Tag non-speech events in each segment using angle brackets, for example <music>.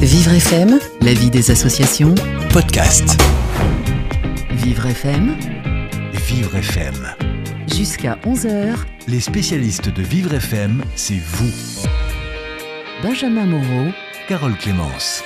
Vivre FM, la vie des associations. Podcast. Vivre FM, Vivre FM. jusqu'à 11h. Les spécialistes de Vivre FM, c'est vous. Benjamin Moreau, Carole Clémence.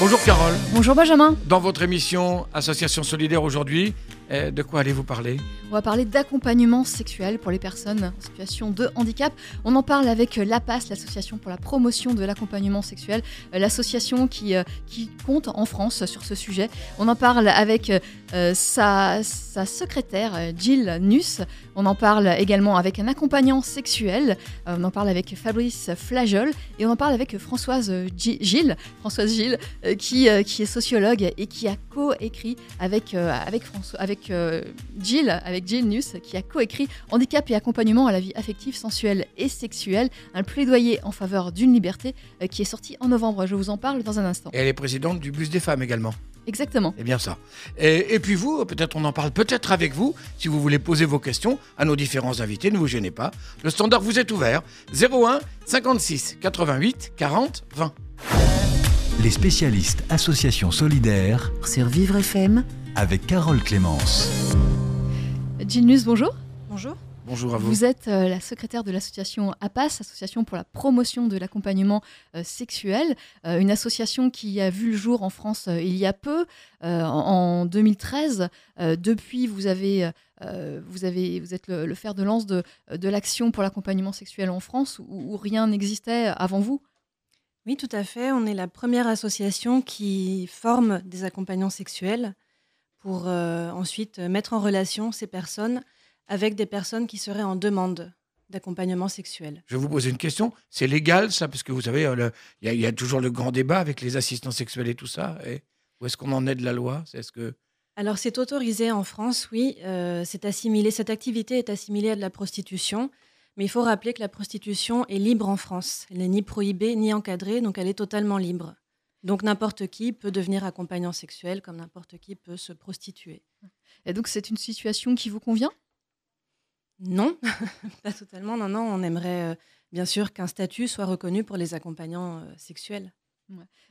Bonjour Carole. Bonjour Benjamin. Dans votre émission Association Solidaire aujourd'hui, de quoi allez-vous parler On va parler d'accompagnement sexuel pour les personnes en situation de handicap. On en parle avec l'APAS, l'association pour la promotion de l'accompagnement sexuel, euh, l'association qui, euh, qui compte en France sur ce sujet. On en parle avec euh, sa, secrétaire euh, Jill Nuss. On en parle également avec un accompagnant sexuel. Euh, on en parle avec Fabrice Flagel et on en parle avec Françoise Gi- Gilles, Françoise qui, qui est sociologue et qui a co-écrit avec, avec, avec Jill, avec Nuss, qui a co-écrit Handicap et accompagnement à la vie affective, sensuelle et sexuelle, un plaidoyer en faveur d'une liberté qui est sorti en novembre. Je vous en parle dans un instant. Et elle est présidente du Bus des femmes également. Exactement. C'est bien ça. Et, et puis vous, peut-être on en parle peut-être avec vous, si vous voulez poser vos questions à nos différents invités, ne vous gênez pas. Le standard vous est ouvert. 01 56 88 40 20. Les spécialistes Association Solidaire sur Vivre FM, avec Carole Clémence. Jill Nuss, bonjour. Bonjour. Bonjour à vous. Vous êtes euh, la secrétaire de l'association APAS, Association pour la promotion de l'accompagnement euh, sexuel, euh, une association qui a vu le jour en France euh, il y a peu, euh, en, en 2013. Euh, depuis, vous, avez, euh, vous, avez, vous êtes le, le fer de lance de, de l'action pour l'accompagnement sexuel en France, où, où rien n'existait avant vous? Oui, tout à fait. On est la première association qui forme des accompagnants sexuels pour euh, ensuite mettre en relation ces personnes avec des personnes qui seraient en demande d'accompagnement sexuel. Je vais vous poser une question. C'est légal ça? Parce que vous savez, euh, il y, a- il y a toujours le grand débat avec les assistants sexuels et tout ça. Et où est-ce qu'on en est de la loi? C'est ce que Alors, c'est autorisé en France, oui. euh, c'est assimilé, cette activité est assimilée à de la prostitution. Mais il faut rappeler que la prostitution est libre en France. Elle n'est ni prohibée ni encadrée, donc elle est totalement libre. Donc n'importe qui peut devenir accompagnant sexuel, comme n'importe qui peut se prostituer. Et donc, c'est une situation qui vous convient? Non, <laughs> pas totalement. Non, non, on aimerait euh, bien sûr qu'un statut soit reconnu pour les accompagnants euh, sexuels.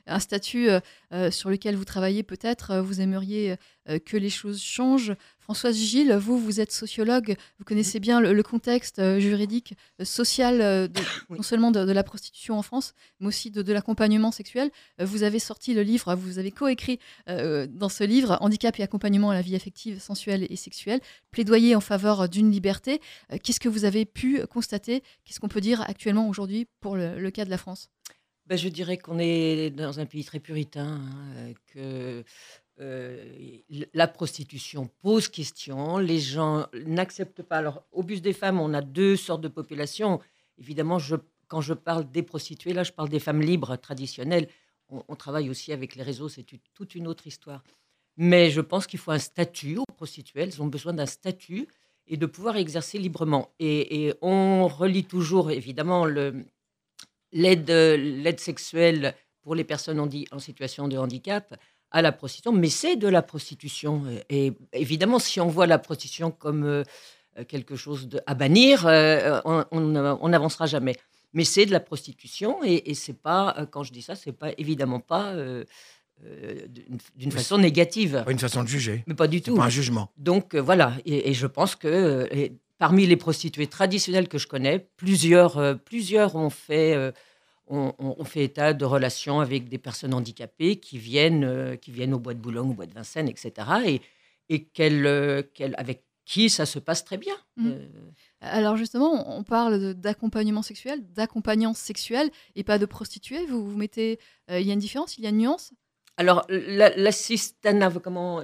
un statut euh, sur lequel vous travaillez peut-être, vous aimeriez que les choses changent. Françoise Gilles, vous, vous êtes sociologue, vous connaissez bien le, le contexte euh, juridique, euh, social, euh, de- <coughs> Oui. non seulement de, de la prostitution en France, mais aussi de, de l'accompagnement sexuel. Vous avez sorti le livre, vous avez coécrit euh, dans ce livre Handicap et accompagnement à la vie affective, sensuelle et sexuelle, plaidoyer en faveur d'une liberté. Qu'est-ce que vous avez pu constater? Qu'est-ce qu'on peut dire actuellement aujourd'hui pour le- le cas de la France? Ben, je dirais qu'on est dans un pays très puritain, hein, que euh, la prostitution pose question, les gens n'acceptent pas. Alors, au bus des femmes, on a deux sortes de populations. Évidemment, quand je parle des prostituées, là, je parle des femmes libres traditionnelles. On, travaille aussi avec les réseaux, c'est toute une autre histoire. Mais je pense qu'il faut un statut aux prostituées. Elles ont besoin d'un statut et de pouvoir exercer librement. Et, on relie toujours, évidemment, l'aide, sexuelle pour les personnes en situation de handicap à la prostitution, mais c'est de la prostitution. Et évidemment, si on voit la prostitution comme euh, quelque chose de, à bannir, euh, on on- n'avancera jamais. Mais c'est de la prostitution et, et c'est pas, euh, quand je dis ça, c'est pas évidemment pas euh, euh, d'une façon négative, pas une façon de juger. mais pas du tout. pas un jugement. Donc euh, voilà, et, et je pense que euh, parmi les prostituées traditionnelles que je connais, plusieurs, euh, plusieurs ont fait, ont fait état de relations avec des personnes handicapées qui viennent, euh, qui viennent au bois de Boulogne, au bois de Vincennes, etc. Et, et qu'elles, euh, qu'elles- avec qui ça se passe très bien. Mhm. Euh, Alors justement, on parle de- d'accompagnement sexuel, d'accompagnant sexuel et pas de prostituée. Vous, vous mettez, il y a une différence, il y a une nuance? Alors, la- l'assistanat, comment,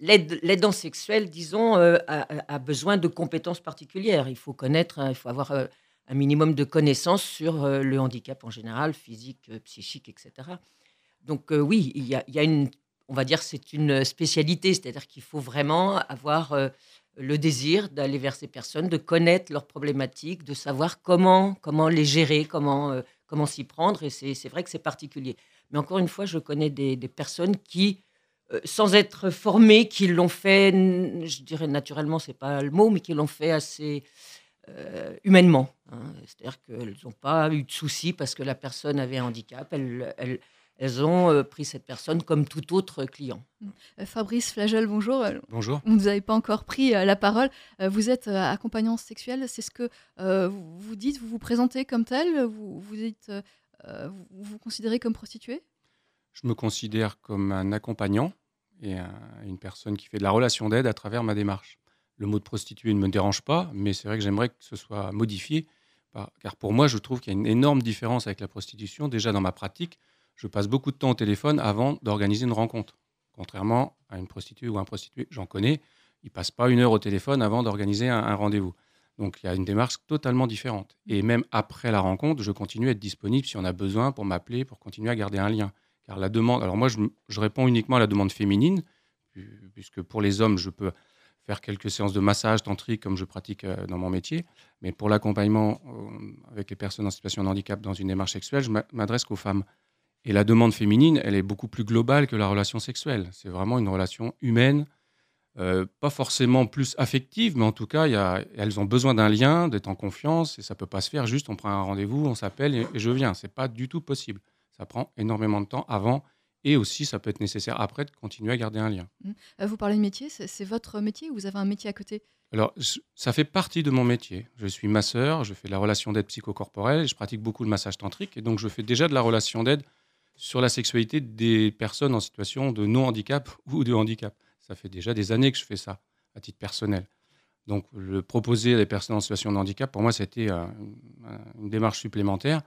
l'aide- l'aidant sexuel, disons, a, besoin de compétences particulières. Il faut connaître, hein, il faut avoir un minimum de connaissances sur euh, le handicap en général, physique, euh, psychique, etc. Donc, euh, oui, il y a, une, on va dire, c'est une spécialité, c'est-à-dire qu'il faut vraiment avoir le désir d'aller vers ces personnes, de connaître leurs problématiques, de savoir comment, comment les gérer, comment, comment s'y prendre. Et c'est vrai que c'est particulier. Mais encore une fois, je connais des, des personnes qui, sans être formées, qui l'ont fait, je dirais naturellement, c'est pas le mot, mais qui l'ont fait assez euh, humainement. hein. C'est-à-dire qu'elles n'ont pas eu de soucis parce que la personne avait un handicap. Elles, elles, elles ont euh, pris cette personne comme tout autre client. Euh, Fabrice Flagel, bonjour. Bonjour. Vous n'avez pas encore pris la parole. Vous êtes accompagnant sexuel. C'est ce que vous dites. Vous vous présentez comme tel. Vous vous, dites, vous vous considérez comme prostituée? Je me considère comme un accompagnant et une personne qui fait de la relation d'aide à travers ma démarche. Le mot de prostituée ne me dérange pas, mais c'est vrai que j'aimerais que ce soit modifié, car pour moi, je trouve qu'il y a une énorme différence avec la prostitution. Déjà dans ma pratique, je passe beaucoup de temps au téléphone avant d'organiser une rencontre. Contrairement à une prostituée ou un prostitué, j'en connais, ils ne passent pas une heure au téléphone avant d'organiser un, rendez-vous. Donc il y a une démarche totalement différente. Et même après la rencontre, je continue à être disponible si on a besoin pour m'appeler, pour continuer à garder un lien la demande, alors moi je, réponds uniquement à la demande féminine, puisque pour les hommes je peux faire quelques séances de massage tantrique comme je pratique euh, dans mon métier, mais pour l'accompagnement euh, avec les personnes en situation de handicap dans une démarche sexuelle, je m'adresse qu'aux femmes. Et la demande féminine, elle est beaucoup plus globale que la relation sexuelle. C'est vraiment une relation humaine, euh, pas forcément plus affective, mais en tout cas, elles ont besoin d'un lien, d'être en confiance, et ça peut pas se faire juste on prend un rendez-vous, on s'appelle et, et, je viens. C'est pas du tout possible. Ça prend énormément de temps avant et aussi ça peut être nécessaire après de continuer à garder un lien. Mmh. Euh, vous parlez de métier, c'est votre métier ou vous avez un métier à côté? Alors, ça fait partie de mon métier. Je suis masseur, je fais de la relation d'aide psychocorporelle, je pratique beaucoup le massage tantrique et donc je fais déjà de la relation d'aide sur la sexualité des personnes en situation de non-handicap <laughs> ou de handicap. Ça fait déjà des années que je fais ça à titre personnel. Donc, le proposer à des personnes en situation de handicap, pour moi, c'était une démarche supplémentaire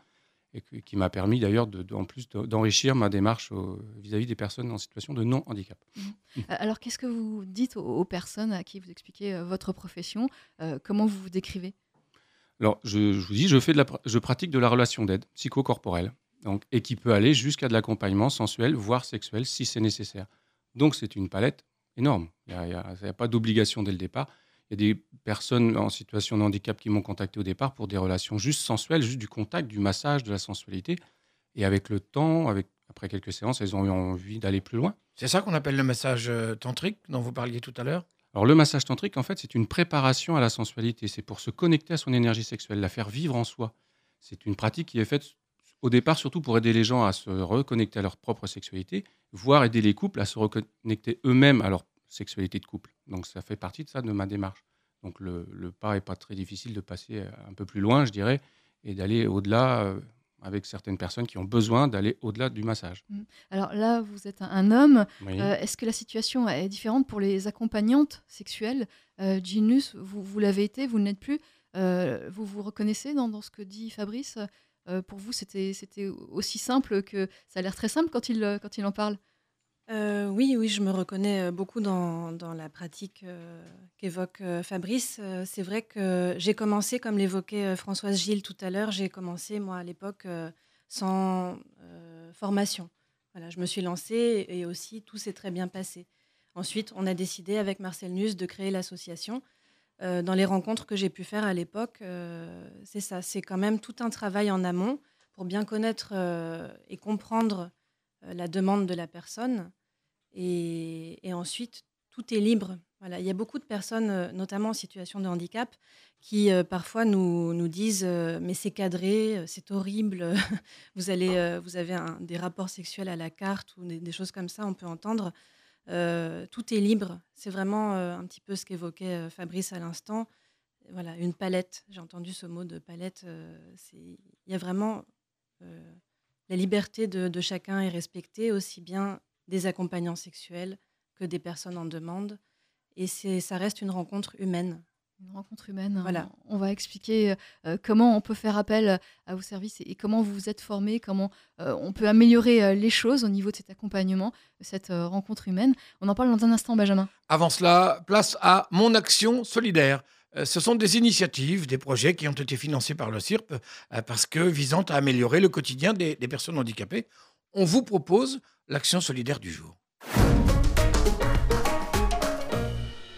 et qui m'a permis d'ailleurs de, en plus d'enrichir ma démarche vis-à-vis des personnes en situation de non-handicap. Mmh. Euh, alors qu'est-ce que vous dites aux, personnes à qui vous expliquez euh, votre profession euh, Comment vous vous décrivez? Alors je, vous dis, je, fais de la, je pratique de la relation d'aide psychocorporelle donc, et qui peut aller jusqu'à de l'accompagnement sensuel, voire sexuel si c'est nécessaire. Donc c'est une palette énorme. Il n'y a, a, pas d'obligation dès le départ. Il y a des personnes en situation de handicap qui m'ont contacté au départ pour des relations juste sensuelles, juste du contact, du massage, de la sensualité. Et avec le temps, avec, après quelques séances, elles ont eu envie d'aller plus loin. C'est ça qu'on appelle le massage euh, tantrique dont vous parliez tout à l'heure? Alors le massage tantrique, en fait, c'est une préparation à la sensualité. C'est pour se connecter à son énergie sexuelle, la faire vivre en soi. C'est une pratique qui est faite au départ surtout pour aider les gens à se reconnecter à leur propre sexualité, voire aider les couples à se reconnecter eux-mêmes à leur sexualité de couple. Donc ça fait partie de ça, de ma démarche. Donc le, pas n'est pas très difficile de passer euh, un peu plus loin, je dirais, et d'aller au-delà euh, avec certaines personnes qui ont besoin d'aller au-delà du massage. Mmh. Alors là, vous êtes un homme. Euh, est-ce que la situation est différente pour les accompagnantes sexuelles Ginus, vous, vous l'avez été, vous ne l'êtes plus. vous vous reconnaissez dans, dans, ce que dit Fabrice Pour vous, c'était aussi simple que... Ça a l'air très simple quand il, quand il en parle. Euh, oui, oui, je me reconnais, beaucoup dans dans la pratique, qu'évoque, Fabrice. c'est vrai que j'ai commencé, comme l'évoquait, Françoise Gilles tout à l'heure, j'ai commencé moi à l'époque, sans, formation. Voilà, je me suis lancée et aussi tout s'est très bien passé. Ensuite, on a décidé avec Marcel Nuss de créer l'association. dans les rencontres que j'ai pu faire à l'époque, c'est ça, c'est quand même tout un travail en amont pour bien connaître, et comprendre euh, la demande de la personne. Et, ensuite, tout est libre. Voilà. Il y a beaucoup de personnes, euh, notamment en situation de handicap, qui euh, parfois nous, disent Mais c'est cadré, c'est horrible, <laughs> vous, allez, vous avez des rapports sexuels à la carte ou des, choses comme ça, on peut entendre. tout est libre. C'est vraiment un petit peu ce qu'évoquait Fabrice à l'instant. Voilà, une palette. J'ai entendu ce mot de palette. il y a vraiment la liberté de, chacun est respectée, aussi bien des accompagnants sexuels que des personnes en demande. Et ça reste une rencontre humaine. Une rencontre humaine. Voilà. On va expliquer euh, comment on peut faire appel à vos services et, comment vous vous êtes formé, comment euh, on peut améliorer euh, les choses au niveau de cet accompagnement, cette rencontre humaine. On en parle dans un instant, Benjamin. Avant cela, place à Mon Action Solidaire. Euh, ce sont des initiatives, des projets qui ont été financés par le CIRP euh, parce que visant à améliorer le quotidien des, des personnes handicapées. On vous propose l'action solidaire du jour.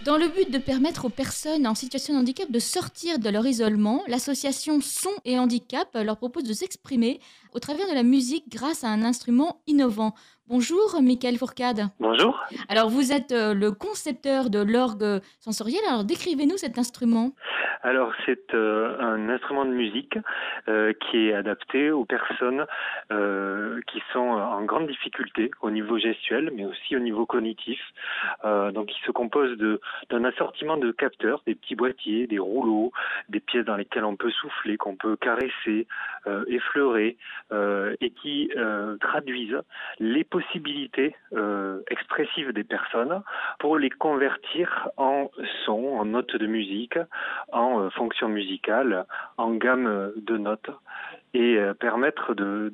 Dans le but de permettre aux personnes en situation de handicap de sortir de leur isolement, l'association Son et Handicap leur propose de s'exprimer au travers de la musique grâce à un instrument innovant. Bonjour, Michael Fourcade. Bonjour. Alors, vous êtes euh, le concepteur de l'orgue sensoriel. Alors, décrivez-nous cet instrument. Alors, c'est euh, un instrument de musique euh, qui est adapté aux personnes euh, qui sont en grande difficulté au niveau gestuel, mais aussi au niveau cognitif. Donc, il se compose d'un assortiment de capteurs, des petits boîtiers, des rouleaux, des pièces dans lesquelles on peut souffler, qu'on peut caresser, effleurer, et qui traduisent les possibilités euh, expressives des personnes pour les convertir en son, en notes de musique, en euh, fonction musicale, en gamme de notes et euh, permettre de,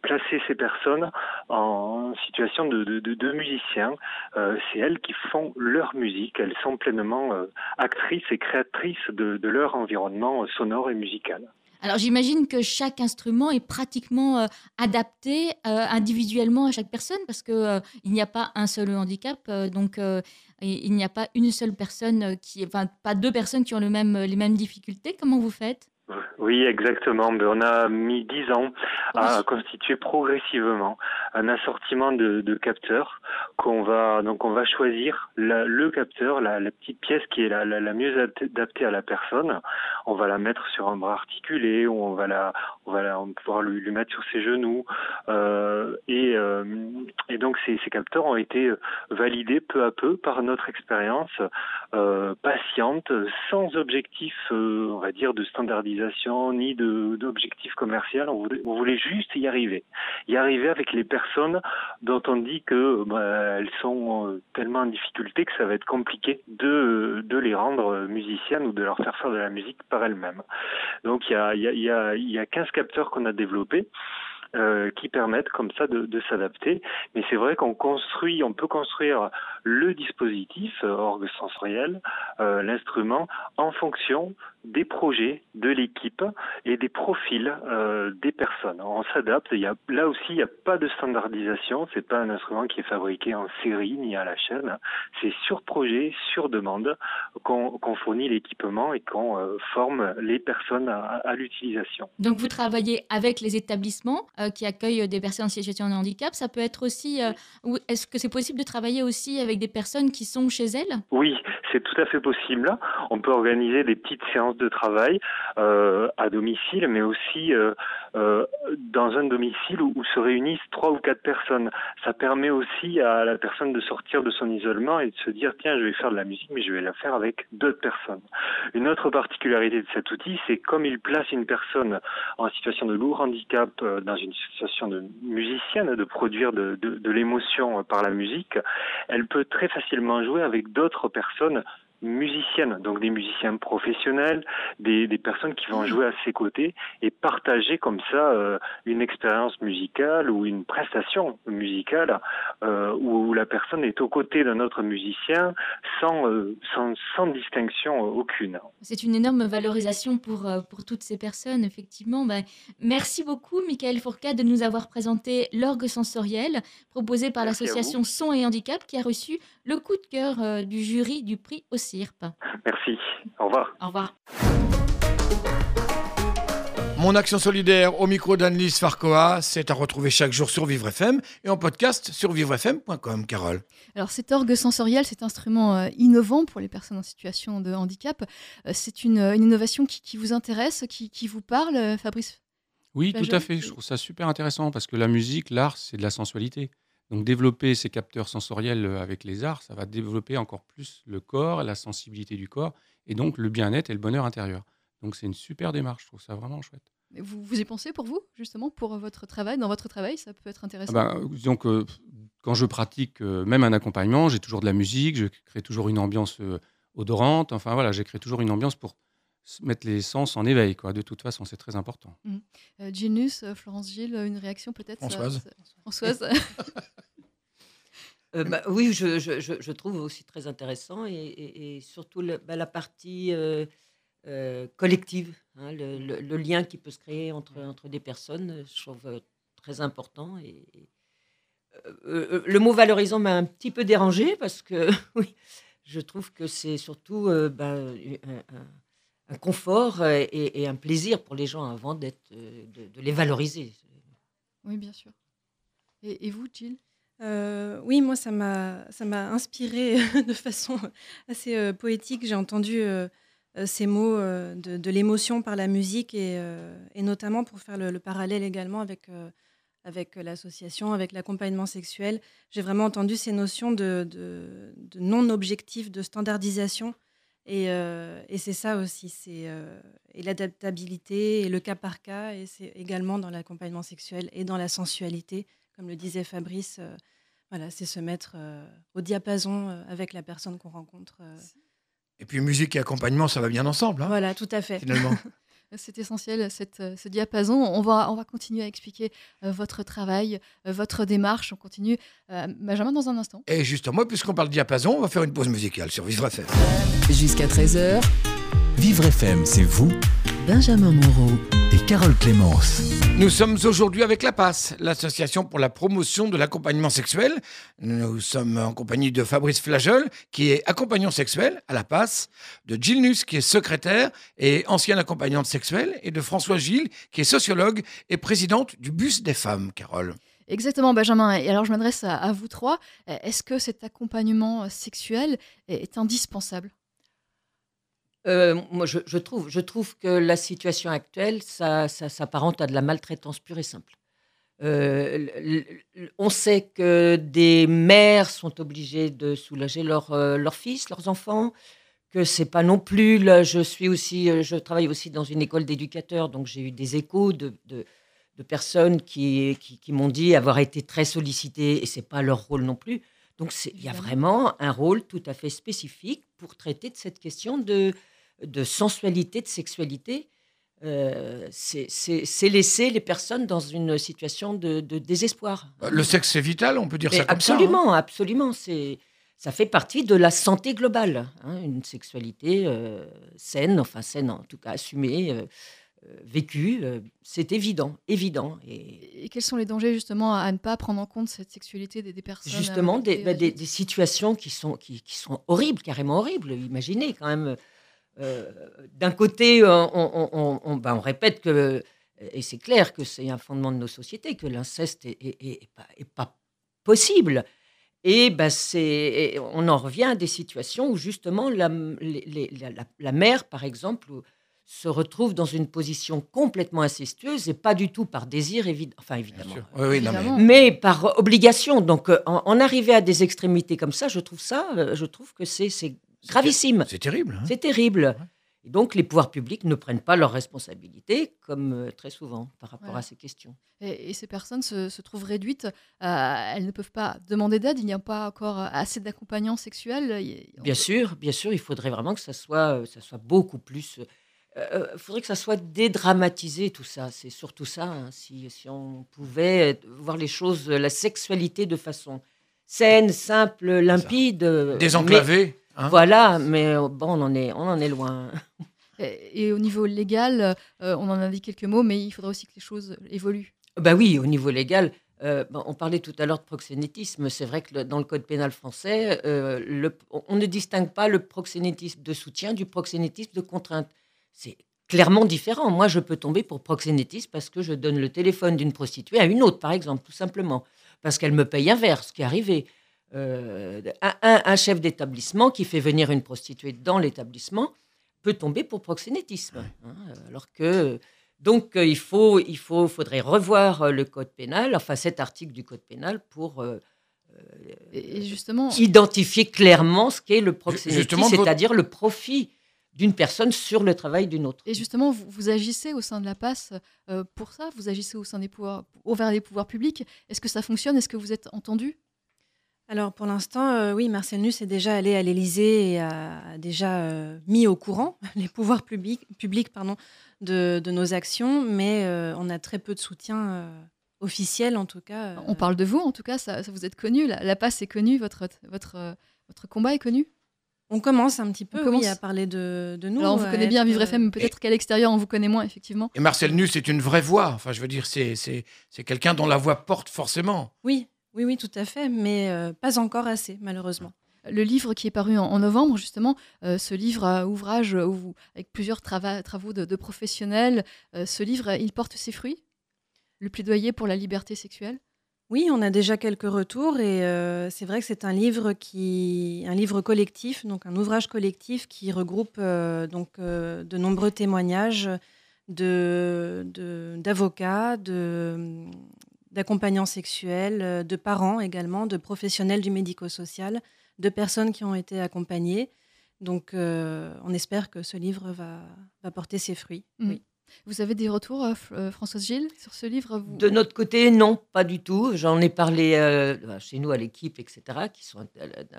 placer ces personnes en situation de, de, musiciens. Euh, c'est elles qui font leur musique, elles sont pleinement actrices et créatrices de leur environnement sonore et musical. Alors j'imagine que chaque instrument est pratiquement euh, adapté euh, individuellement à chaque personne parce que euh, n'y a pas un seul handicap, donc il n'y a pas une seule personne qui, enfin pas deux personnes qui ont les mêmes difficultés. Comment vous faites? Oui, exactement. On a mis dix ans à Oui. constituer progressivement un assortiment de, de capteurs qu'on va donc on va choisir la- le capteur, la, la petite pièce qui est la, mieux adaptée- à la personne. On va la mettre sur un bras articulé, ou on va la on va, on pouvoir lui, lui mettre sur ses genoux. Euh, et, euh, et donc ces, ces capteurs ont été validés peu à peu par notre expérience euh, patiente, sans objectif, on va dire, de standardisation ni d'objectif commercial. On voulait, on voulait juste y arriver, y arriver avec les personnes dont on dit que bah, elles sont euh, tellement en difficulté que ça va être compliqué de de les rendre musiciennes ou de leur faire faire de la musique par elles-mêmes. Donc il y a y a y y a 15 capteurs qu'on a développés. euh, qui permettent comme ça de, s'adapter. Mais c'est vrai qu'on construit, on peut construire le dispositif euh, orgue sensoriel, euh, l'instrument, en fonction des projets de l'équipe et des profils euh, des personnes. On s'adapte. Il y a, là aussi, il n'y a pas de standardisation. C'est pas un instrument qui est fabriqué en série ni à la chaîne. C'est sur projet, sur demande qu'on qu'on fournit l'équipement et qu'on euh, forme les personnes à, à l'utilisation. Donc vous travaillez avec les établissements euh, qui accueillent des personnes en situation de handicap. Ça peut être aussi, ou est-ce que c'est possible de travailler aussi avec des personnes qui sont chez elles? Oui, c'est tout à fait possible. On peut organiser des petites séances de travail euh, à domicile, mais aussi euh, euh, dans un domicile où, se réunissent trois ou quatre personnes. Ça permet aussi à la personne de sortir de son isolement et de se dire tiens, je vais faire de la musique, mais je vais la faire avec d'autres personnes. Une autre particularité de cet outil, c'est comme il place une personne en situation de lourd handicap dans une situation de musicienne, de produire de, l'émotion par la musique, elle peut très facilement jouer avec d'autres personnes musiciennes, donc des musiciens professionnels, des, des personnes qui vont jouer à ses côtés et partager comme ça euh, une expérience musicale ou une prestation musicale euh, où la personne est aux côtés d'un autre musicien sans, euh, sans, sans distinction aucune. C'est une énorme valorisation pour, pour toutes ces personnes, effectivement. Ben, merci beaucoup, Michael Fourcade, de nous avoir présenté l'orgue sensoriel proposé par l'association Son et Handicap qui a reçu le coup de cœur euh, du jury du prix au CIRP. Merci. Au revoir. Au revoir. Mon action solidaire au micro d'Annelise Farcoa, c'est à retrouver chaque jour sur Vivre FM et en podcast sur vivrefm.com, Carole. Alors cet orgue sensoriel, cet instrument euh, innovant pour les personnes en situation de handicap, euh, c'est une, une innovation qui, qui vous intéresse, qui, qui vous parle, Fabrice? Oui, tout à fait. c'est- Je trouve ça super intéressant parce que la musique, l'art, c'est de la sensualité. Donc développer ces capteurs sensoriels euh, avec les arts, ça va développer encore plus le corps, la sensibilité du corps, et donc le bien-être et le bonheur intérieur. Donc c'est une super démarche, je trouve ça vraiment chouette. vous, vous y pensez pour vous, justement, pour votre travail? Dans votre travail, ça peut être Ah intéressant ben, euh, disons que quand je pratique euh, même un accompagnement, j'ai toujours de la musique, je crée toujours une ambiance euh, odorante, enfin voilà, j'ai créé toujours une ambiance pour mettre les sens en éveil, quoi. De toute façon, c'est très important. Euh, Ginus, euh, Florence Gilles, une réaction peut-être ça- Françoise. Françoise Euh, bah, oui, je, je- je- trouve aussi très intéressant et, et- et surtout le- bah, la partie euh, euh, collective, hein, le, le- le lien qui peut se créer entre, entre des personnes, euh, je trouve euh, très important. Et, et, euh, euh, le mot valorisant m'a un petit peu dérangé parce que <laughs> oui, je trouve que c'est surtout euh, bah, un, un- un confort et, et un plaisir pour les gens avant d'être, de, de les valoriser. Oui, bien sûr. Et, et vous, Gilles euh, oui, moi, ça m'a ça m'a inspiré <laughs> de façon assez euh, poétique. J'ai entendu euh, ces mots de, de l'émotion par la musique et, et notamment pour faire le, le parallèle également avec, avec l'association, avec l'accompagnement sexuel. J'ai vraiment entendu ces notions de, de, de non-objectif, de standardisation. Et, et c'est ça aussi, c'est et l'adaptabilité et le cas par cas. Et c'est également dans l'accompagnement sexuel et dans la sensualité, comme le disait Fabrice. Voilà, c'est se mettre euh, au diapason euh, avec la personne qu'on rencontre. euh. Et puis musique et accompagnement, ça va bien ensemble, hein, Voilà, tout à fait. finalement. <laughs> C'est essentiel, cette, euh, ce diapason. On va, on va continuer à expliquer euh, votre travail, euh, votre démarche. On continue. Euh, Benjamin, dans un instant. Et justement, puisqu'on parle diapason, on va faire une pause musicale sur Vivre FM. Jusqu'à 13h, Vivre FM, c'est vous Benjamin Moreau. et Carole Clémence. Nous sommes aujourd'hui avec la PAS, l'association pour la promotion de l'accompagnement sexuel. Nous sommes en compagnie de Fabrice Flageol, qui est accompagnant sexuel à la PAS, de Gilles Nuss, qui est secrétaire et ancienne accompagnante sexuelle, et de François Gilles, qui est sociologue et présidente du Bus des femmes, Carole. Exactement, Benjamin. Et alors, je m'adresse à, à vous trois. Est-ce que cet accompagnement sexuel est indispensable? Euh, moi, je, je trouve, je trouve que la situation actuelle, ça, ça s'apparente à de la maltraitance pure et simple. Euh, l- l- on sait que des mères sont obligées de soulager leurs euh, leurs fils, leurs enfants, que c'est pas non plus. Là, je suis aussi, euh, je travaille aussi dans une école d'éducateurs, donc j'ai eu des échos de, de, de personnes qui, qui, qui m'ont dit avoir été très sollicitées et c'est pas leur rôle non plus. Donc il y a vraiment un rôle tout à fait spécifique pour traiter de cette question de de sensualité, de sexualité, euh, c'est laisser les personnes dans une situation de, de désespoir. Le sexe, c'est vital, on peut dire Mais ça comme ça. hein. absolument, absolument. C'est ça fait partie de la santé globale. hein, une sexualité euh, saine, enfin saine en tout cas assumée, euh, euh, vécue, euh, c'est évident, évident. Et Et quels sont les dangers, justement, à ne pas prendre en compte cette sexualité des, des personnes justement euh, des, bah, des- des situations qui sont, qui, qui sont horribles, carrément horribles. Imaginez quand même, euh, d'un côté, on, on- on- on- on répète que, et c'est clair que c'est un fondement de nos sociétés, que l'inceste est, est- est- est pas, est pas possible. Et bah, c'est, et on en revient à des situations où justement la, les- les- la, mère, par exemple, se retrouve dans une position complètement incestueuse et pas du tout par désir, évi- enfin évidemment. Oui, oui, mais- Évidemment. mais par obligation. Donc, euh, en, en arriver à des extrémités comme ça, je trouve ça, euh, je trouve que c'est c'est gravissime. c'est terrible. hein. C'est terrible. Et donc, les pouvoirs publics ne prennent pas leurs responsabilités, comme euh, très souvent, par rapport à ces questions. Et, et ces personnes se, se trouvent réduites. à- elles ne peuvent pas demander d'aide. Il n'y a pas encore assez d'accompagnants sexuels. Bien sûr, bien sûr, il faudrait vraiment que ça soit, euh, ça soit beaucoup plus. euh, Il faudrait que ça soit dédramatisé, tout ça. C'est surtout ça. hein. Si, si on pouvait euh, voir les choses, euh, la sexualité de façon saine, simple, limpide. euh, mais- Désenclavé. Hein. Voilà, mais euh, bon, on en est, on en est loin. <laughs> Et, et au niveau légal, euh, on en a dit quelques mots, mais il faudrait aussi que les choses évoluent. Bah oui, au niveau légal, euh, bon, on parlait tout à l'heure de proxénétisme. C'est vrai que le- dans le code pénal français, euh, le- on on ne distingue pas le proxénétisme de soutien du proxénétisme de contrainte. C'est clairement différent. Moi, je peux tomber pour proxénétisme parce que je donne le téléphone d'une prostituée à une autre, par exemple, tout simplement, parce qu'elle me paye un verre, ce qui est arrivé. Euh, un, chef d'établissement qui fait venir une prostituée dans l'établissement peut tomber pour proxénétisme. hein, alors que donc, euh, il, faut, il faut, faudrait revoir euh, le code pénal, enfin cet article du code pénal, pour euh, Et, justement, identifier clairement ce qu'est le proxénétisme, votre- c'est-à-dire le profit d'une personne sur le travail d'une autre. et justement vous, vous agissez au sein de la PAS euh, pour ça Vous agissez au sein des pouvoirs, envers les pouvoirs publics Est-ce que ça fonctionne? Est-ce que vous êtes entendu? Alors pour l'instant, euh, oui, Marcel Nuss est déjà allé à l'Élysée et a déjà euh, mis au courant <laughs> les pouvoirs publics, publics pardon, de, de nos actions, mais euh, on a très peu de soutien euh, officiel en tout cas. euh. On parle de vous, en tout cas, ça, ça vous êtes connu. La, la PAS est connue, votre, votre, votre combat est connu. On commence un petit peu On commence. oui, à parler de, de nous. Alors on vous connaît bien à être, Vivre euh, FM, peut-être qu'à l'extérieur on vous connaît moins, effectivement. Et Marcel Nuss c'est une vraie voix. Enfin, je veux dire, c'est c'est- c'est quelqu'un dont la voix porte forcément. Oui, oui, oui, tout à fait, mais euh, pas encore assez, malheureusement. Le livre qui est paru en, novembre, justement, ce livre, ouvrage avec plusieurs travaux de, professionnels, ce livre, il porte ses fruits? Le plaidoyer pour la liberté sexuelle? Oui, on a déjà quelques retours et c'est vrai que c'est un livre qui, un livre collectif, donc un ouvrage collectif qui regroupe donc de nombreux témoignages de, d'avocats, de, d'accompagnants sexuels, de parents également, de professionnels du médico-social, de personnes qui ont été accompagnées. Donc, on espère que ce livre va, va porter ses fruits. Mmh. Oui. Vous avez des retours, euh, euh, Françoise Gilles, sur ce livre De notre côté, non, pas du tout. J'en ai parlé euh, bah, chez nous à l'équipe, etc., qui sont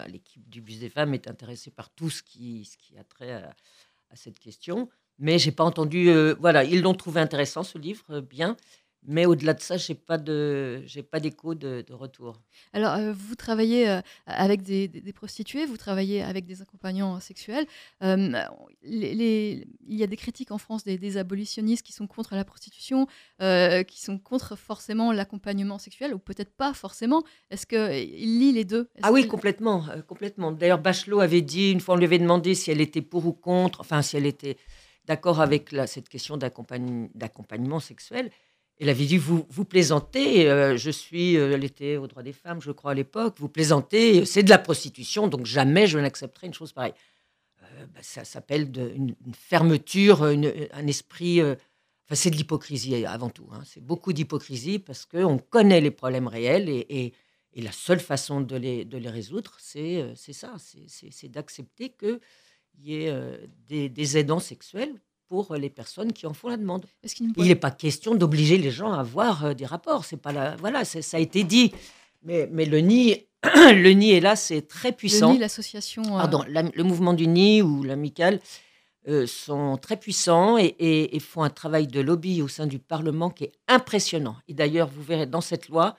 l'équipe du bus des femmes est intéressée par tout ce qui, ce qui a trait à, cette question. Mais j'ai pas entendu. voilà, ils l'ont trouvé intéressant ce livre, bien. Mais au-delà de ça, je n'ai pas d'écho de, de, retour. Alors, euh, vous travaillez euh, avec des, prostituées, vous travaillez avec des accompagnants sexuels. Euh, les, il y a des critiques en France des, abolitionnistes qui sont contre la prostitution, qui sont contre forcément l'accompagnement sexuel, ou peut-être pas forcément. Est-ce qu'ils lient les deux? Ah oui, complètement. complètement. D'ailleurs, Bachelot avait dit, une fois on lui avait demandé si elle était pour ou contre, enfin si elle était d'accord avec cette question d'accompagnement sexuel. Elle avait dit Vous, vous plaisantez, euh, je suis, euh, elle était au droit des femmes, je crois, à l'époque, vous plaisantez, c'est de la prostitution, donc jamais je n'accepterai une chose pareille. Euh, bah, ça s'appelle une, fermeture, un esprit. Enfin, c'est de l'hypocrisie avant tout. Hein. C'est beaucoup d'hypocrisie parce qu'on connaît les problèmes réels et, et, la seule façon de les, de les résoudre, c'est ça c'est d'accepter qu'il y ait des aidants sexuels pour les personnes qui en font la demande. il n'est pas question d'obliger les gens à avoir euh, des rapports. C'est pas la, voilà, ça a été dit. Mais, mais le nid, <clears throat> le nid est là, c'est très puissant. Le nid, l'association. Euh, Pardon, le mouvement du nid ou l'amical euh, sont très puissants et, et, font un travail de lobby au sein du Parlement qui est impressionnant. Et d'ailleurs, vous verrez dans cette loi,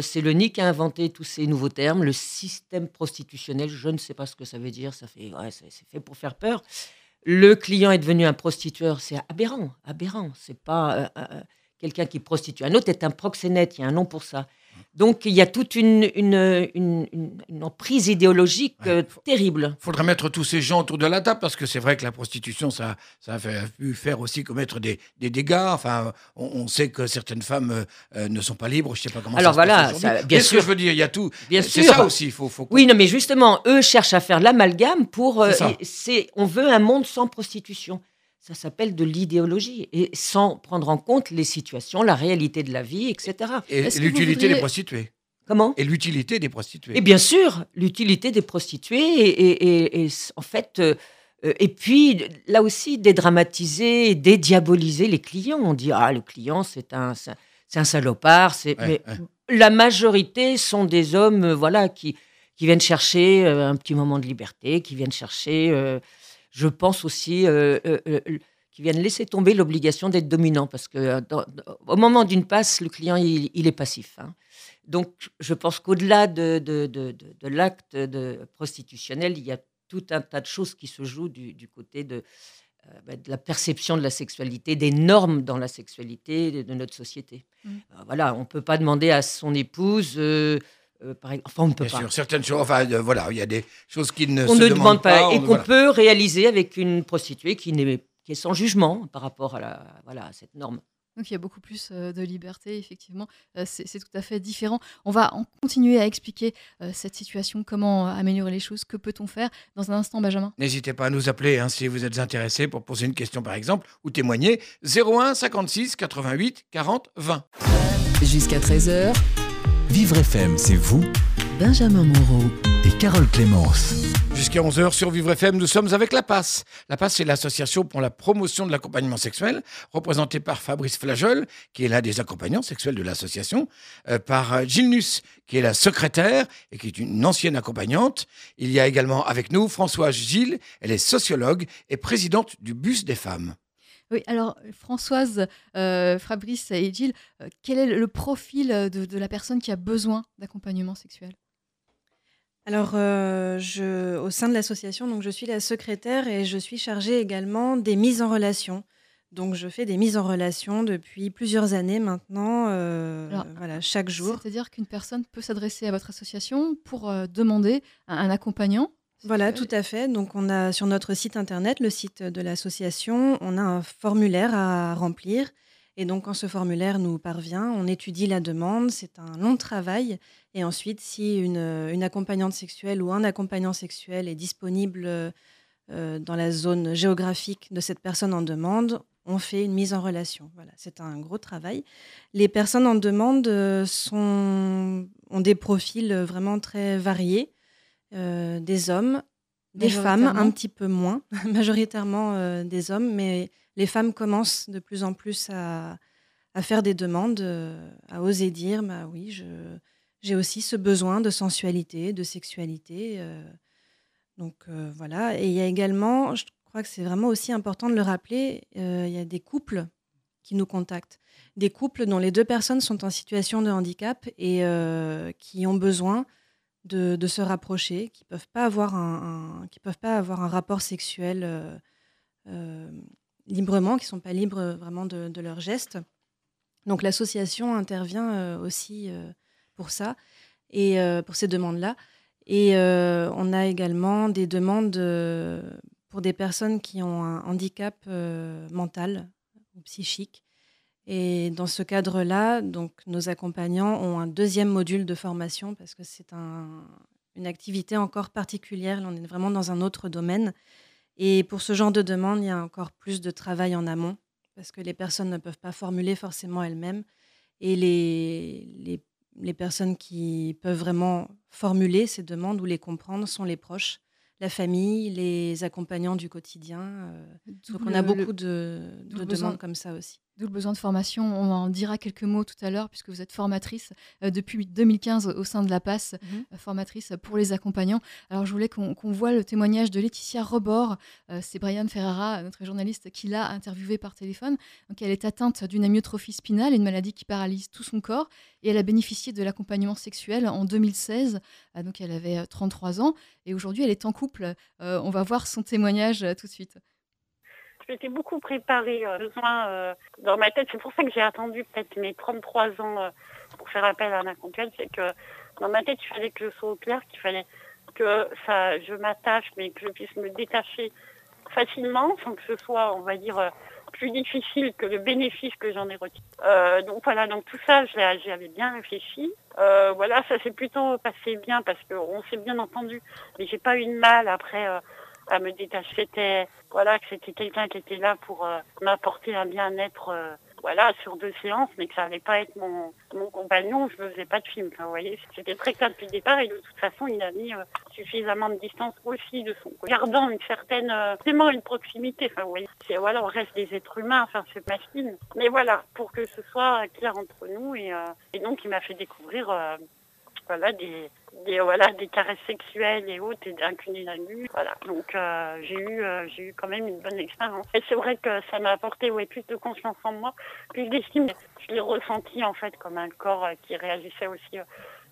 c'est le NI qui a inventé tous ces nouveaux termes, le système prostitutionnel. Je ne sais pas ce que ça veut dire. Ça fait, ouais, c'est fait pour faire peur le client est devenu un prostitueur, c'est aberrant, aberrant. C'est pas euh, euh, quelqu'un qui prostitue. Un autre est un proxénète, il y a un nom pour ça. Donc il y a toute une, une, une, emprise idéologique euh, terrible. Il faudrait mettre tous ces gens autour de la table parce que c'est vrai que la prostitution, ça, ça a pu faire aussi commettre des, des dégâts. Enfin, on, sait que certaines femmes euh, euh, ne sont pas libres. Je ne sais pas comment Alors ça voilà, ça, bien sûr. je veux dire, il y a tout. Bien c'est ça aussi. Faut, faut... Oui, non, mais justement, eux cherchent à faire l'amalgame pour. c'est on veut un monde sans prostitution. Ça s'appelle de l'idéologie, et sans prendre en compte les situations, la réalité de la vie, etc. Et l'utilité des prostituées. Comment? Et l'utilité des prostituées. Et bien sûr, l'utilité des prostituées, et, en fait, euh, et puis là aussi, dédramatiser, dédiaboliser les clients. On dit, ah, le client, c'est un, c'est un salopard. C'est... Mais la majorité sont des hommes euh, voilà, qui, qui viennent chercher euh, un petit moment de liberté, qui viennent chercher je pense aussi euh, euh, euh, qu'ils viennent laisser tomber l'obligation d'être dominant, parce que au moment d'une passe, le client, il, est passif. Hein. Donc, je pense qu'au-delà de, de, de, l'acte prostitutionnel, il y a tout un tas de choses qui se jouent du, côté de, bah, de la perception de la sexualité, des normes dans la sexualité de notre société. Mmh. voilà, on ne peut pas demander à son épouse euh, enfin, on ne peut Bien pas. sûr, certaines choses. Enfin, euh, voilà, il y a des choses qui ne on se ne demande pas, et qu'on peut réaliser avec une prostituée qui, n'est, qui est sans jugement par rapport à, la, voilà, cette norme. Donc il y a beaucoup plus euh, de liberté, effectivement. c'est, tout à fait différent. On va en continuer à expliquer cette situation, comment améliorer les choses, que peut-on faire? Dans un instant, Benjamin. N'hésitez pas à nous appeler hein, si vous êtes intéressé pour poser une question, par exemple, ou témoigner. 01 56 88 40 20. Jusqu'à 13h. Vivre FM, c'est vous, Benjamin Moreau et Carole Clémence. Jusqu'à 11h sur Vivre FM, nous sommes avec La Passe. La Passe, c'est l'association pour la promotion de l'accompagnement sexuel, représentée par Fabrice Flajol, qui est l'un des accompagnants sexuels de l'association, euh, par Gilles Nuss, qui est la secrétaire et qui est une ancienne accompagnante. Il y a également avec nous Françoise Gilles, elle est sociologue et présidente du Bus des femmes. Oui, alors Françoise, euh, Fabrice et Gilles, euh, quel est le profil de, la personne qui a besoin d'accompagnement sexuel? Alors, euh, je, au sein de l'association, donc je suis la secrétaire et je suis chargée également des mises en relation. Donc, je fais des mises en relation depuis plusieurs années maintenant, euh, Alors, voilà, chaque jour. C'est-à-dire qu'une personne peut s'adresser à votre association pour euh, demander un, un accompagnant. Voilà, tout à fait. Donc, on a sur notre site internet, le site de l'association, on a un formulaire à remplir. Et donc, quand ce formulaire nous parvient, on étudie la demande. C'est un long travail. Et ensuite, si une, une accompagnante sexuelle ou un accompagnant sexuel est disponible euh, dans la zone géographique de cette personne en demande, on fait une mise en relation. Voilà, c'est un gros travail. Les personnes en demande euh, sont, ont des profils vraiment très variés. Euh, des hommes, des femmes, un petit peu moins, <laughs> majoritairement euh, des hommes, mais les femmes commencent de plus en plus à, à faire des demandes, euh, à oser dire, bah oui, je- j'ai aussi ce besoin de sensualité, de sexualité. donc voilà. Et il y a également, je crois que c'est vraiment aussi important de le rappeler, il y a des couples qui nous contactent. Des couples dont les deux personnes sont en situation de handicap et qui ont besoin de, se rapprocher, qui peuvent pas avoir un, peuvent pas avoir un rapport sexuel euh, euh, librement, qui sont pas libres vraiment de, de leurs gestes. Donc l'association intervient euh, aussi pour ça et pour ces demandes-là. Et on a également des demandes pour des personnes qui ont un handicap mental ou psychique. Et dans ce cadre-là, donc nos accompagnants ont un deuxième module de formation parce que c'est un- une activité encore particulière. Là, on est vraiment dans un autre domaine. Et pour ce genre de demande, il y a encore plus de travail en amont parce que les personnes ne peuvent pas formuler forcément elles-mêmes. Et les, les, les personnes qui peuvent vraiment formuler ces demandes ou les comprendre sont les proches, la famille, les accompagnants du quotidien. euh, donc on a le- beaucoup de, demandes comme ça aussi. D'où le besoin de formation. On en dira quelques mots tout à l'heure, puisque vous êtes formatrice euh, depuis 2015 au sein de la PASS, Mhm. euh, formatrice pour les accompagnants. Alors, je voulais qu'on qu'on voit le témoignage de Laetitia Rebord. Euh, C'est Brian Ferrara, notre journaliste, qui l'a interviewée par téléphone. Donc, elle est atteinte d'une amyotrophie spinale, une maladie qui paralyse tout son corps. Et elle a bénéficié de l'accompagnement sexuel en 2016. Euh, donc, elle avait euh, 33 ans. Et aujourd'hui, elle est en couple. Euh, on va voir son témoignage euh, tout de suite. Je m'étais beaucoup préparée, euh, besoin euh, dans ma tête. C'est pour ça que j'ai attendu peut-être mes 33 ans euh, pour faire appel à un accompagnant. C'est que dans ma tête, il fallait que je sois au clair, qu'il fallait que ça, je m'attache, mais que je puisse me détacher facilement, sans que ce soit, on va dire, euh, plus difficile que le bénéfice que j'en ai retiré. Euh, donc voilà, donc tout ça, j'y avais bien réfléchi. Euh, voilà, ça s'est plutôt passé bien parce qu'on s'est bien entendu, mais j'ai pas eu de mal après euh, à me détacher. C'était voilà que c'était quelqu'un qui était là pour euh, m'apporter un bien-être. euh, voilà, sur deux séances, mais que ça allait pas être mon, mon compagnon, je ne faisais pas de film. Enfin, vous voyez, c'était très clair depuis le départ et de toute façon, il a mis euh, suffisamment de distance aussi de son gardant une certaine, vraiment une proximité. Enfin, vous voyez, c'est, voilà, on reste des êtres humains, enfin, c'est machine. Mais voilà, pour que ce soit clair entre nous et, et donc, il m'a fait découvrir, voilà, des, des, voilà, caresses sexuelles et autres, et d'un cunilingus. Voilà. Donc, euh, j'ai eu, euh, eu quand même une bonne expérience. Et c'est vrai que ça m'a apporté, plus de confiance en moi, plus d'estime. Je l'ai ressenti, en fait, comme un corps euh, qui réagissait aussi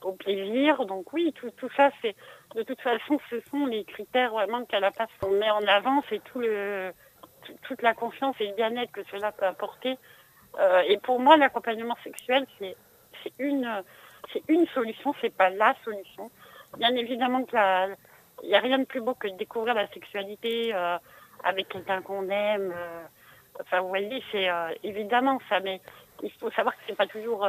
au plaisir. Donc, oui, tout, ça, c'est, de toute façon, ce sont les critères vraiment qu'à la place qu'on met en avant, c'est toute la confiance et le bien-être que cela peut apporter. Et pour moi, l'accompagnement sexuel, c'est une, c'est une solution, c'est pas la solution. Bien évidemment que la- il n'y a rien de plus beau que de découvrir la sexualité euh, avec quelqu'un qu'on aime. euh. enfin, vous voyez, c'est euh, évidemment ça, mais il faut savoir que c'est pas toujours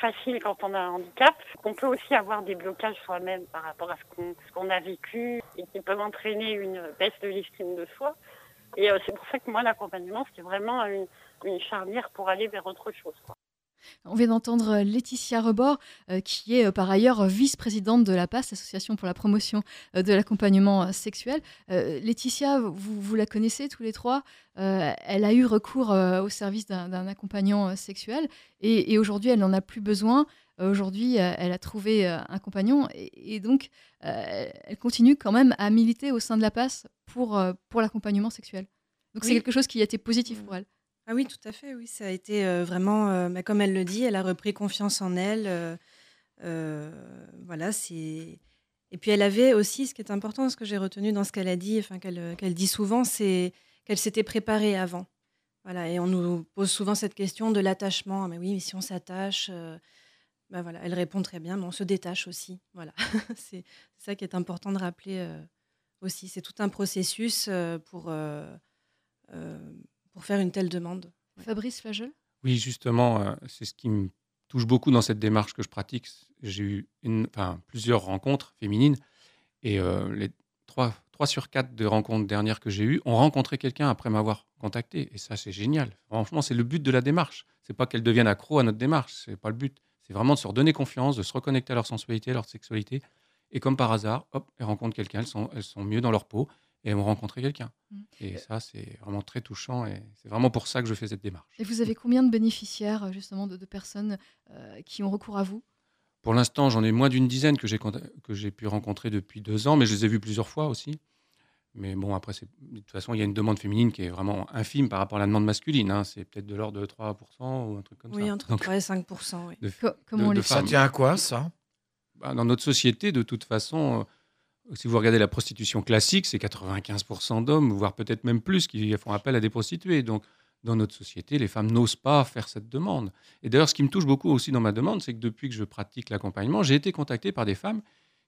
facile quand on a un handicap. On peut aussi avoir des blocages soi-même par rapport à ce qu'on a vécu et qui peuvent entraîner une baisse de l'estime de soi. Et c'est pour ça que moi, l'accompagnement, c'était vraiment une, charnière pour aller vers autre chose. On vient d'entendre euh, Laetitia Rebord, euh, qui est euh, par ailleurs vice-présidente de la PAS, Association pour la promotion euh, de l'accompagnement sexuel. Laetitia, vous, vous la connaissez tous les trois. Elle a eu recours au service d'un accompagnant sexuel et, et aujourd'hui, elle n'en a plus besoin. Aujourd'hui, elle a trouvé un compagnon et, et donc elle continue quand même à militer au sein de la PAS pour, pour l'accompagnement sexuel. Donc c'est quelque chose qui a été positif pour elle. Ah oui, tout à fait, oui. Ça a été euh, vraiment, euh, bah, comme elle le dit, elle a repris confiance en elle. euh, voilà, c'est. Et puis elle avait aussi, ce qui est important, ce que j'ai retenu dans ce qu'elle a dit, enfin qu'elle dit souvent, c'est qu'elle s'était préparée avant. Voilà, et on nous pose souvent cette question de l'attachement. Ah, mais oui, mais si on s'attache, ben voilà, elle répond très bien, mais on se détache aussi. Voilà, <laughs> c'est ça qui est important de rappeler aussi. C'est tout un processus pour, pour faire une telle demande. Fabrice Flagel Oui, justement, euh, c'est ce qui me touche beaucoup dans cette démarche que je pratique. J'ai eu une, enfin, plusieurs rencontres féminines et euh, les trois, trois sur quatre de rencontres dernières que j'ai eues ont rencontré quelqu'un après m'avoir contacté. Et ça, c'est génial. Franchement, c'est le but de la démarche. C'est pas qu'elles deviennent accro à notre démarche. C'est pas le but. C'est vraiment de se redonner confiance, de se reconnecter à leur sensualité, à leur sexualité. Et comme par hasard, hop, elles rencontrent quelqu'un, elles sont, elles sont mieux dans leur peau et elles vont rencontrer quelqu'un. Mm. Et ça, c'est vraiment très touchant et c'est vraiment pour ça que je fais cette démarche. Et vous avez combien de bénéficiaires, euh, justement, de, de personnes euh, qui ont recours à vous? Pour l'instant, j'en ai moins d'une dizaine que j'ai conta- que j'ai pu rencontrer depuis deux ans, mais je les ai vus plusieurs fois aussi. Mais bon, après, de toute façon, il y a une demande féminine qui est vraiment infime par rapport à la demande masculine. hein. C'est peut-être de l'ordre de 3% ou un truc comme Oui, ça. entre Donc, 3 et 5 oui. de- Co- comment on de les Ça tient à quoi, ça? Bah, dans notre société, de toute façon, euh, si vous regardez la prostitution classique, c'est 95% d'hommes, voire peut-être même plus, qui font appel à des prostituées. Donc, dans notre société, les femmes n'osent pas faire cette demande. Et d'ailleurs, ce qui me touche beaucoup aussi dans ma demande, c'est que depuis que je pratique l'accompagnement, j'ai été contacté par des femmes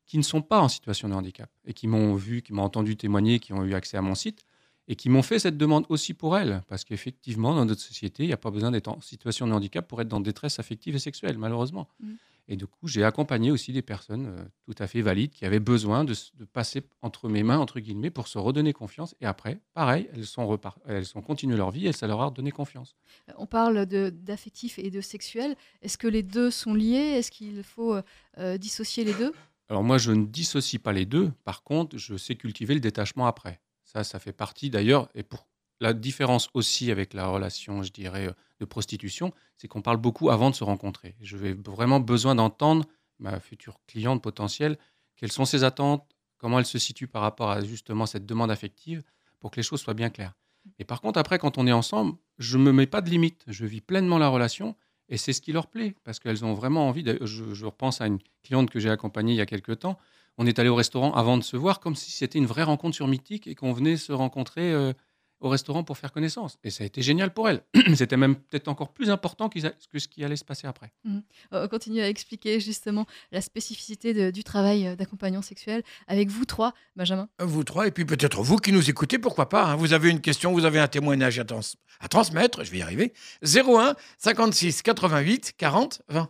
qui ne sont pas en situation de handicap et qui m'ont vu, qui m'ont entendu témoigner, qui ont eu accès à mon site et qui m'ont fait cette demande aussi pour elles. Parce qu'effectivement, dans notre société, il n'y a pas besoin d'être en situation de handicap pour être dans détresse affective et sexuelle, malheureusement. Mhm. Et du coup, j'ai accompagné aussi des personnes euh, tout à fait valides qui avaient besoin de, passer entre mes mains, entre guillemets, pour se redonner confiance. Et après, pareil, elles sont, repar- elles sont continué leur vie et ça leur a redonné confiance. Euh, On parle d'affectif et de sexuel. Est-ce que les deux sont liés? Est-ce qu'il faut euh, dissocier les deux? Alors moi, je ne dissocie pas les deux. Par contre, je sais cultiver le détachement après. Ça, ça fait partie d'ailleurs. Et pour la différence aussi avec la relation, je dirais, de prostitution, c'est qu'on parle beaucoup avant de se rencontrer. Je vais vraiment besoin d'entendre ma future cliente potentielle, quelles sont ses attentes, comment elle se situe par rapport à justement cette demande affective, pour que les choses soient bien claires. Et par contre, après, quand on est ensemble, je ne me mets pas de limite. Je vis pleinement la relation. Et c'est ce qui leur plaît, parce qu'elles ont vraiment envie. de- je, repense à une cliente que j'ai accompagnée il y a quelques temps. On est allé au restaurant avant de se voir, comme si c'était une vraie rencontre sur Mythique et qu'on venait se rencontrer euh, au restaurant pour faire connaissance. Et ça a été génial pour elle. <clears throat> c'était même peut-être encore plus important que ce qui allait se passer après. Euh, On continue à expliquer justement la spécificité de- du travail euh, d'accompagnant sexuel avec vous trois, Benjamin. Vous trois, et puis peut-être vous qui nous écoutez, pourquoi pas. hein. Vous avez une question, vous avez un témoignage à, trans- à transmettre, je vais y arriver. 01 56 88 40 20.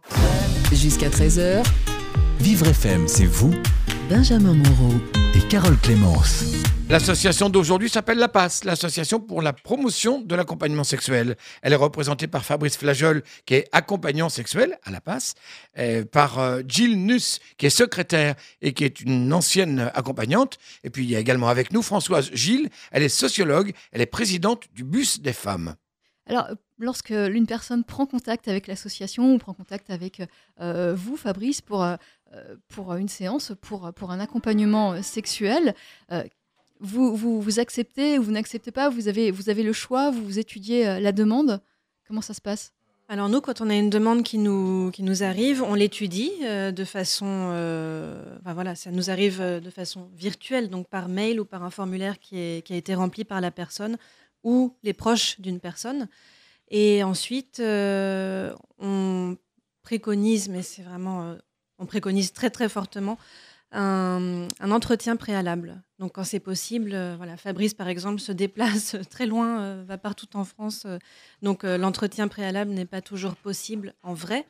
Jusqu'à 13h, Vivre FM, c'est vous Benjamin Moreau. et Carole Clémence. L'association d'aujourd'hui s'appelle La Passe, l'association pour la promotion de l'accompagnement sexuel. Elle est représentée par Fabrice Flagel, qui est accompagnant sexuel à La Passe, par euh, Jill Nuss, qui est secrétaire et qui est une ancienne accompagnante. Et puis il y a également avec nous Françoise Gilles, elle est sociologue, elle est présidente du Bus des femmes. Alors, euh, lorsque l'une personne prend contact avec l'association ou prend contact avec euh, vous, Fabrice, pour, euh, pour une séance, pour, pour un accompagnement euh, sexuel, euh, vous, vous, acceptez ou vous n'acceptez pas? Vous avez, vous avez le choix, vous, étudiez euh, la demande? Comment ça se passe? Alors nous, quand on a une demande qui nous, qui nous arrive, on l'étudie euh, de façon... euh, voilà, ça nous arrive euh, de façon virtuelle, donc par mail ou par un formulaire qui, a été rempli par la personne ou les proches d'une personne. Et ensuite, euh, on préconise, mais c'est vraiment... on préconise très très fortement un, un entretien préalable. Donc quand c'est possible, euh, voilà, Fabrice par exemple se déplace <laughs> très loin, euh, va partout en France. euh, donc l'entretien préalable n'est pas toujours possible en vrai,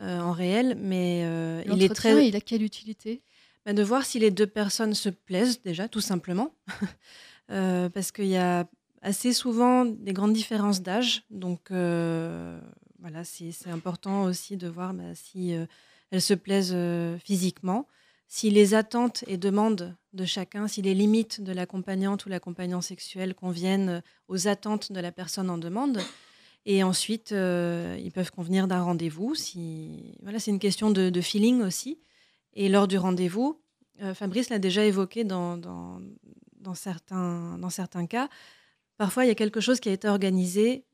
en réel, mais il est très il a quelle utilité? Bah, de voir si les deux personnes se plaisent déjà, tout simplement, <laughs> parce qu'il y a assez souvent des grandes différences d'âge, donc voilà, c'est important aussi de voir bah, si elles se plaisent euh, physiquement, si les attentes et demandes de chacun, si les limites de l'accompagnante ou l'accompagnant sexuel conviennent aux attentes de la personne en demande. Et ensuite, euh, ils peuvent convenir d'un rendez-vous. Voilà, c'est une question de, feeling aussi. Et lors du rendez-vous, euh, Fabrice l'a déjà évoqué dans, certains, cas, parfois il y a quelque chose qui a été organisé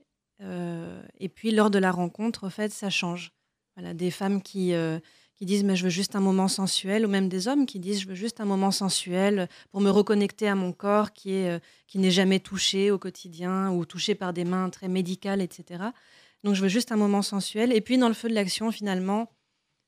euh, et puis lors de la rencontre, en fait, ça change. Des femmes qui, euh, qui disent mais je veux juste un moment sensuel, ou même des hommes qui disent je veux juste un moment sensuel pour me reconnecter à mon corps qui est euh, qui n'est jamais touché au quotidien ou touché par des mains très médicales, etc. Donc je veux juste un moment sensuel. Et puis dans le feu de l'action, finalement,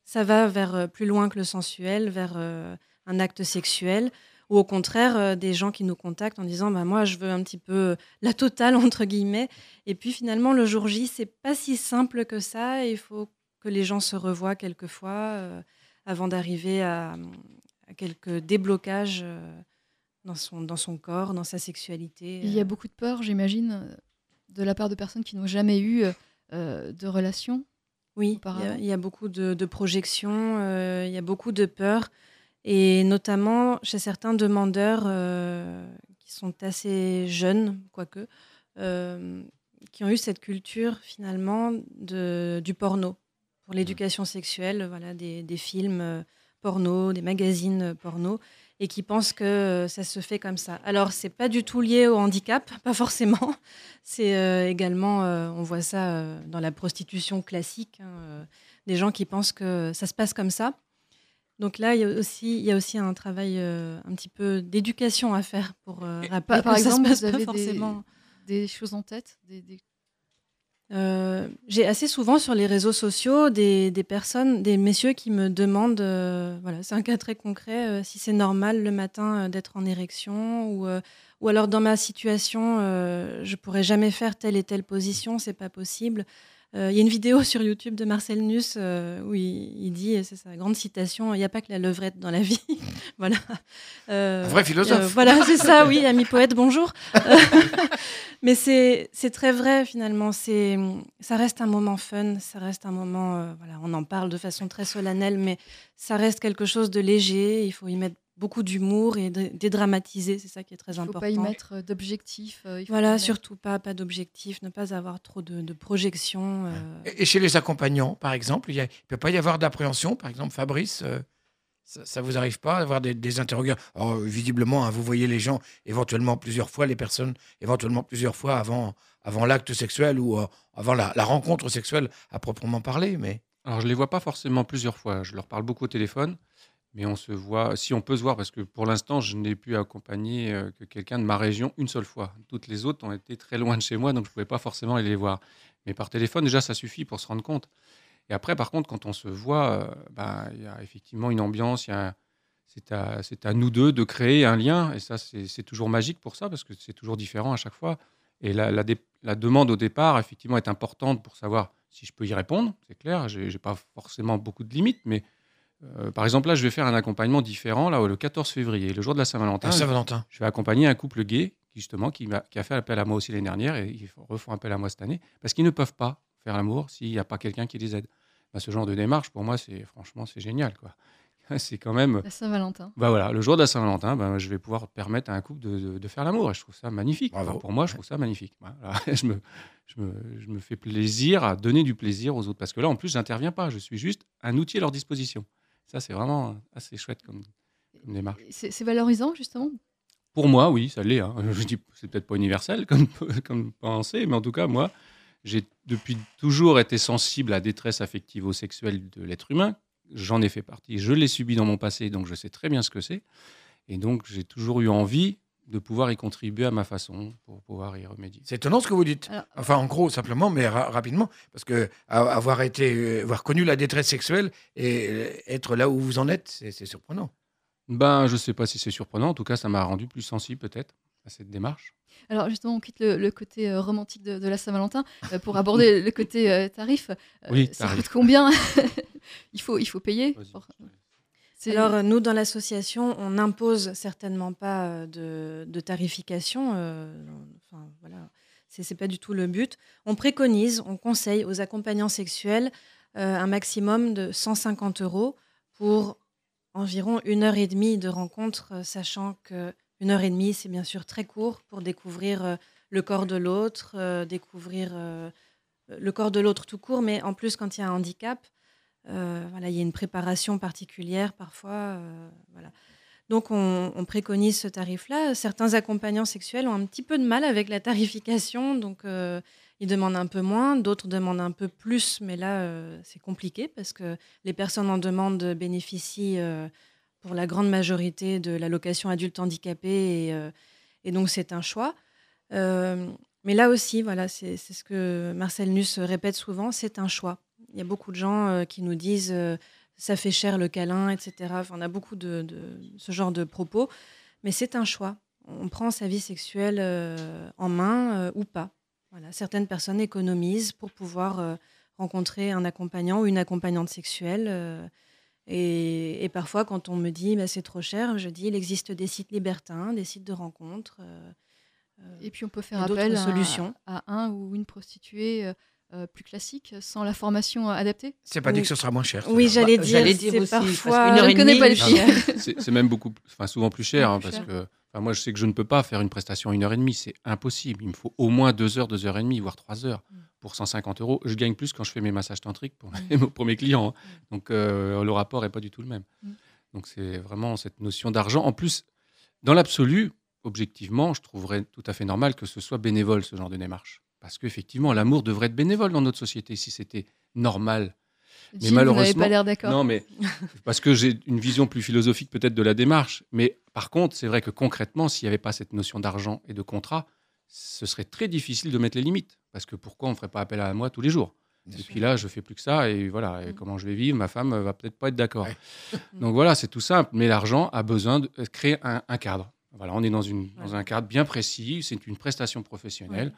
ça va vers euh, plus loin que le sensuel, vers un acte sexuel ou au contraire des gens qui nous contactent en disant bah, moi je veux un petit peu la totale <laughs> entre guillemets et puis finalement le jour J c'est pas si simple que ça il faut que les gens se revoient quelquefois euh, avant d'arriver à, à, quelques déblocages euh, dans son, dans son corps, dans sa sexualité. Il y a beaucoup de peur, j'imagine, de la part de personnes qui n'ont jamais eu euh, de relation. Oui, il y, a, il y, a beaucoup de, de projections, euh, il y a beaucoup de peur et notamment chez certains demandeurs euh, qui sont assez jeunes, quoique, euh, qui ont eu cette culture finalement de, du porno pour l'éducation sexuelle, voilà, des, des films euh, porno, des magazines porno, et qui pensent que ça se fait comme ça. Alors, c'est pas du tout lié au handicap, <laughs> pas forcément. C'est euh, également, euh, on voit ça euh, dans la prostitution classique, hein, des gens qui pensent que ça se passe comme ça. Donc là, il y a aussi, il y a aussi un travail euh, un petit peu d'éducation à faire pour euh, rappeler par exemple, ça se vous passe avez pas forcément. des, des choses en tête des, des... Euh, J'ai assez souvent sur les réseaux sociaux des, personnes, des messieurs qui me demandent, euh, voilà, c'est un cas très concret, euh, si c'est normal le matin d'être en érection ou, ou alors dans ma situation, je pourrais jamais faire telle et telle position, c'est pas possible. Il y a une vidéo <laughs> sur YouTube de Marcel Nuss où il, il dit, c'est sa grande citation, il n'y a pas que la levrette dans la vie. <laughs> voilà. Un vrai philosophe. voilà, c'est ça, oui, ami poète, bonjour. <laughs> Mais c'est très vrai finalement. C'est ça reste un moment fun, ça reste un moment. Euh, voilà, on en parle de façon très solennelle, mais ça reste quelque chose de léger. Il faut y mettre beaucoup d'humour et dédramatiser. C'est ça qui est très important. Il ne faut pas y mettre euh, d'objectifs. Euh, voilà, surtout pas, pas d'objectifs, ne pas avoir trop de, de projections. Euh... Et chez les accompagnants, par exemple, il ne peut pas y avoir d'appréhension. Par exemple, Fabrice. Euh ça, ne vous arrive pas d'avoir des, des interrogations Alors, visiblement, hein, vous voyez les gens éventuellement plusieurs fois, les personnes éventuellement plusieurs fois avant, avant l'acte sexuel ou euh, avant la, la, rencontre sexuelle à proprement parler. Mais alors je les vois pas forcément plusieurs fois. Je leur parle beaucoup au téléphone, mais on se voit. Si on peut se voir, parce que pour l'instant, je n'ai pu accompagner euh, que quelqu'un de ma région une seule fois. Toutes les autres ont été très loin de chez moi, donc je pouvais pas forcément aller les voir. Mais par téléphone, déjà, ça suffit pour se rendre compte. Et après, par contre, quand on se voit, euh, ben, il y a effectivement une ambiance, c'est à, nous deux de créer un lien. Et ça, c'est toujours magique pour ça, parce que c'est toujours différent à chaque fois. Et la, la, demande au départ, effectivement, est importante pour savoir si je peux y répondre. C'est clair, je n'ai pas forcément beaucoup de limites, mais euh, par exemple, là, je vais faire un accompagnement différent, là, le 14 février, le jour de la Saint-Valentin. Ah, Saint-Valentin. Je vais accompagner un couple gay, justement, qui, a, qui a fait appel à moi aussi l'année dernière, et ils refont appel à moi cette année, parce qu'ils ne peuvent pas faire l'amour s'il n'y a pas quelqu'un qui les aide. Bah, ce genre de démarche, pour moi, c'est franchement, c'est génial. quoi. <laughs> C'est quand même. La Saint-Valentin. Bah voilà, le jour de la Saint-Valentin, bah, je vais pouvoir permettre à un couple de, de, de faire l'amour. Et je trouve ça magnifique. Enfin, pour moi, je trouve ça magnifique. Voilà. <laughs> Je, me, je, me, je, me, fais plaisir à donner du plaisir aux autres. Parce que là, en plus, je n'interviens pas. Je suis juste un outil à leur disposition. Ça, c'est vraiment assez chouette comme, comme démarche. C'est valorisant, justement? Pour moi, oui, ça l'est. Hein. Je dis, c'est peut-être pas universel comme, <laughs> comme pensée, mais en tout cas, moi, j'ai depuis toujours été sensible à la détresse affectivo-sexuelle de l'être humain. J'en ai fait partie. Je l'ai subi dans mon passé, donc je sais très bien ce que c'est. Et donc, j'ai toujours eu envie de pouvoir y contribuer à ma façon pour pouvoir y remédier. C'est étonnant ce que vous dites. Alors, enfin, en gros, simplement, mais ra rapidement, parce que avoir été, avoir connu la détresse sexuelle et être là où vous en êtes, c'est surprenant. Ben, je sais pas si c'est surprenant. En tout cas, ça m'a rendu plus sensible peut-être à cette démarche. Alors justement, on quitte le, le côté euh, romantique de, de, la Saint-Valentin euh, pour aborder le côté euh, tarif. oui, ça coûte combien? <laughs> Il, faut, il faut payer pour... Alors nous, dans l'association, on n'impose certainement pas de, de tarification. enfin, voilà. Pas du tout le but. On préconise, on conseille aux accompagnants sexuels un maximum de 150 euros pour environ une heure et demie de rencontre, sachant que une heure et demie, c'est bien sûr très court pour découvrir euh, le corps de l'autre, euh, découvrir euh, le corps de l'autre tout court, mais en plus, quand il y a un handicap, euh, voilà, il y a une préparation particulière parfois. Euh, voilà. Donc, on, on, préconise ce tarif-là. Certains accompagnants sexuels ont un petit peu de mal avec la tarification, donc euh, Ils demandent un peu moins, d'autres demandent un peu plus, mais là, c'est compliqué parce que les personnes en demande bénéficient pour la grande majorité de l'allocation adulte handicapé et, et donc c'est un choix. mais là aussi, voilà, c'est ce que Marcel Nuss répète souvent, c'est un choix. Il y a beaucoup de gens qui nous disent ça fait cher le câlin, etc. on a beaucoup de, ce genre de propos, mais c'est un choix. On prend sa vie sexuelle euh, en main euh, ou pas. Voilà. Certaines personnes économisent pour pouvoir euh, rencontrer un accompagnant ou une accompagnante sexuelle. Et, parfois, quand on me dit bah, c'est trop cher, je dis il existe des sites libertins, des sites de rencontres. et puis on peut faire appel à, à, un ou une prostituée euh, plus classique, sans la formation adaptée C'est pas dit que ce sera moins cher. Oui, j'allais bah, dire, dire aussi, parfois. Une heure je ne connais pas le prix. <laughs> C'est même beaucoup, enfin souvent plus cher, hein, parce que moi je sais que je ne peux pas faire une prestation une heure et demie, c'est impossible. Il me faut au moins deux heures, deux heures et demie, voire trois heures mm. pour 150 euros. Je gagne plus quand je fais mes massages tantriques pour, mm. <laughs> mes clients, hein. mm. donc euh, le rapport est pas du tout le même. Donc c'est vraiment cette notion d'argent. En plus, dans l'absolu, objectivement, je trouverais tout à fait normal que ce soit bénévole ce genre de démarche. Parce qu'effectivement, l'amour devrait être bénévole dans notre société si c'était normal. mais malheureusement, vous pas l'air d'accord. Non, mais <laughs> parce que j'ai une vision plus philosophique peut-être de la démarche. Mais par contre, c'est vrai que concrètement, s'il n'y avait pas cette notion d'argent et de contrat, ce serait très difficile de mettre les limites. Parce que pourquoi on ne ferait pas appel à moi tous les jours Et puis là, je fais plus que ça. Et voilà, mm. comment je vais vivre, ma femme va peut-être pas être d'accord. <laughs> Donc voilà, c'est tout simple. Mais l'argent a besoin de créer un, cadre. Voilà, on est dans, une, dans un cadre bien précis. C'est une prestation professionnelle.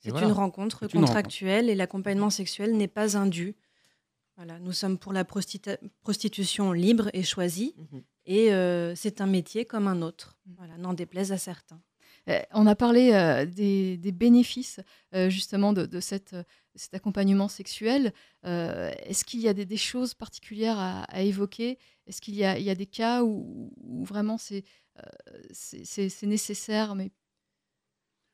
C'est une rencontre contractuelle et l'accompagnement sexuel n'est pas un dû. Voilà, nous sommes pour la prostitution libre et choisie mhm. et euh, c'est un métier comme un autre. Mhm. Voilà, n'en déplaise à certains. Euh, on a parlé euh, des, bénéfices justement de, cette, cet accompagnement sexuel. Est-ce qu'il y a des, choses particulières à, évoquer? Est-ce qu'il y, y, a des cas où, où vraiment c'est nécessaire, mais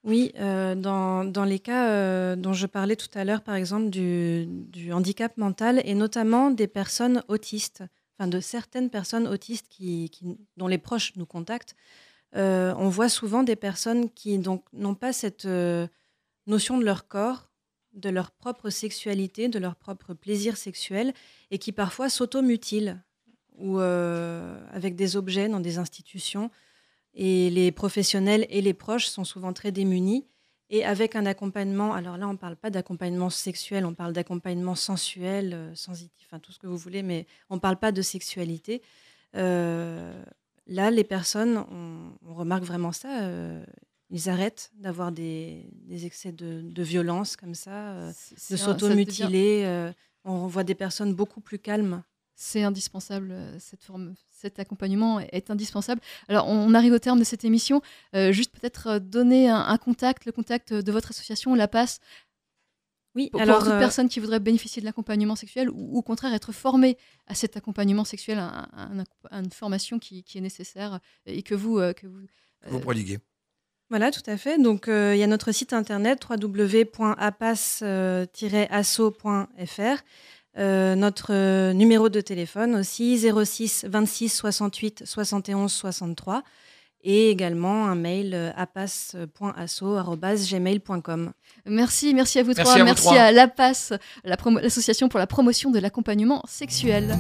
oui, euh, dans, les cas euh, dont je parlais tout à l'heure, par exemple, du, du, handicap mental et notamment des personnes autistes, enfin de certaines personnes autistes qui, dont les proches nous contactent, euh, on voit souvent des personnes qui n'ont pas cette notion de leur corps, de leur propre sexualité, de leur propre plaisir sexuel et qui parfois s'automutilent ou avec des objets dans des institutions et les professionnels et les proches sont souvent très démunis. Et avec un accompagnement, alors là, on ne parle pas d'accompagnement sexuel, on parle d'accompagnement sensuel, euh, sensitif, enfin tout ce que vous voulez, mais on ne parle pas de sexualité. Euh, là, les personnes, on, remarque vraiment ça, euh, ils arrêtent d'avoir des, excès de, violence comme ça, de s'automutiler. on voit des personnes beaucoup plus calmes c'est indispensable, euh, cette forme, cet accompagnement est indispensable. Alors, on arrive au terme de cette émission. Euh, juste peut-être euh, donner un, contact, le contact de votre association, La Passe. Oui, pour, alors, toute personne qui voudrait bénéficier de l'accompagnement sexuel ou, au contraire être formée à cet accompagnement sexuel, à, une formation qui, est nécessaire et que vous, que vous, vous prodiguez. Voilà, tout à fait. Donc, il y a notre site internet www.apas-asso.fr. Euh, notre euh, numéro de téléphone aussi 06 26 68 71 63 et également un mail euh, apas.asso.gmail.com. Merci, merci à vous trois. merci à l'APAS, l'association pour la promotion de l'accompagnement sexuel.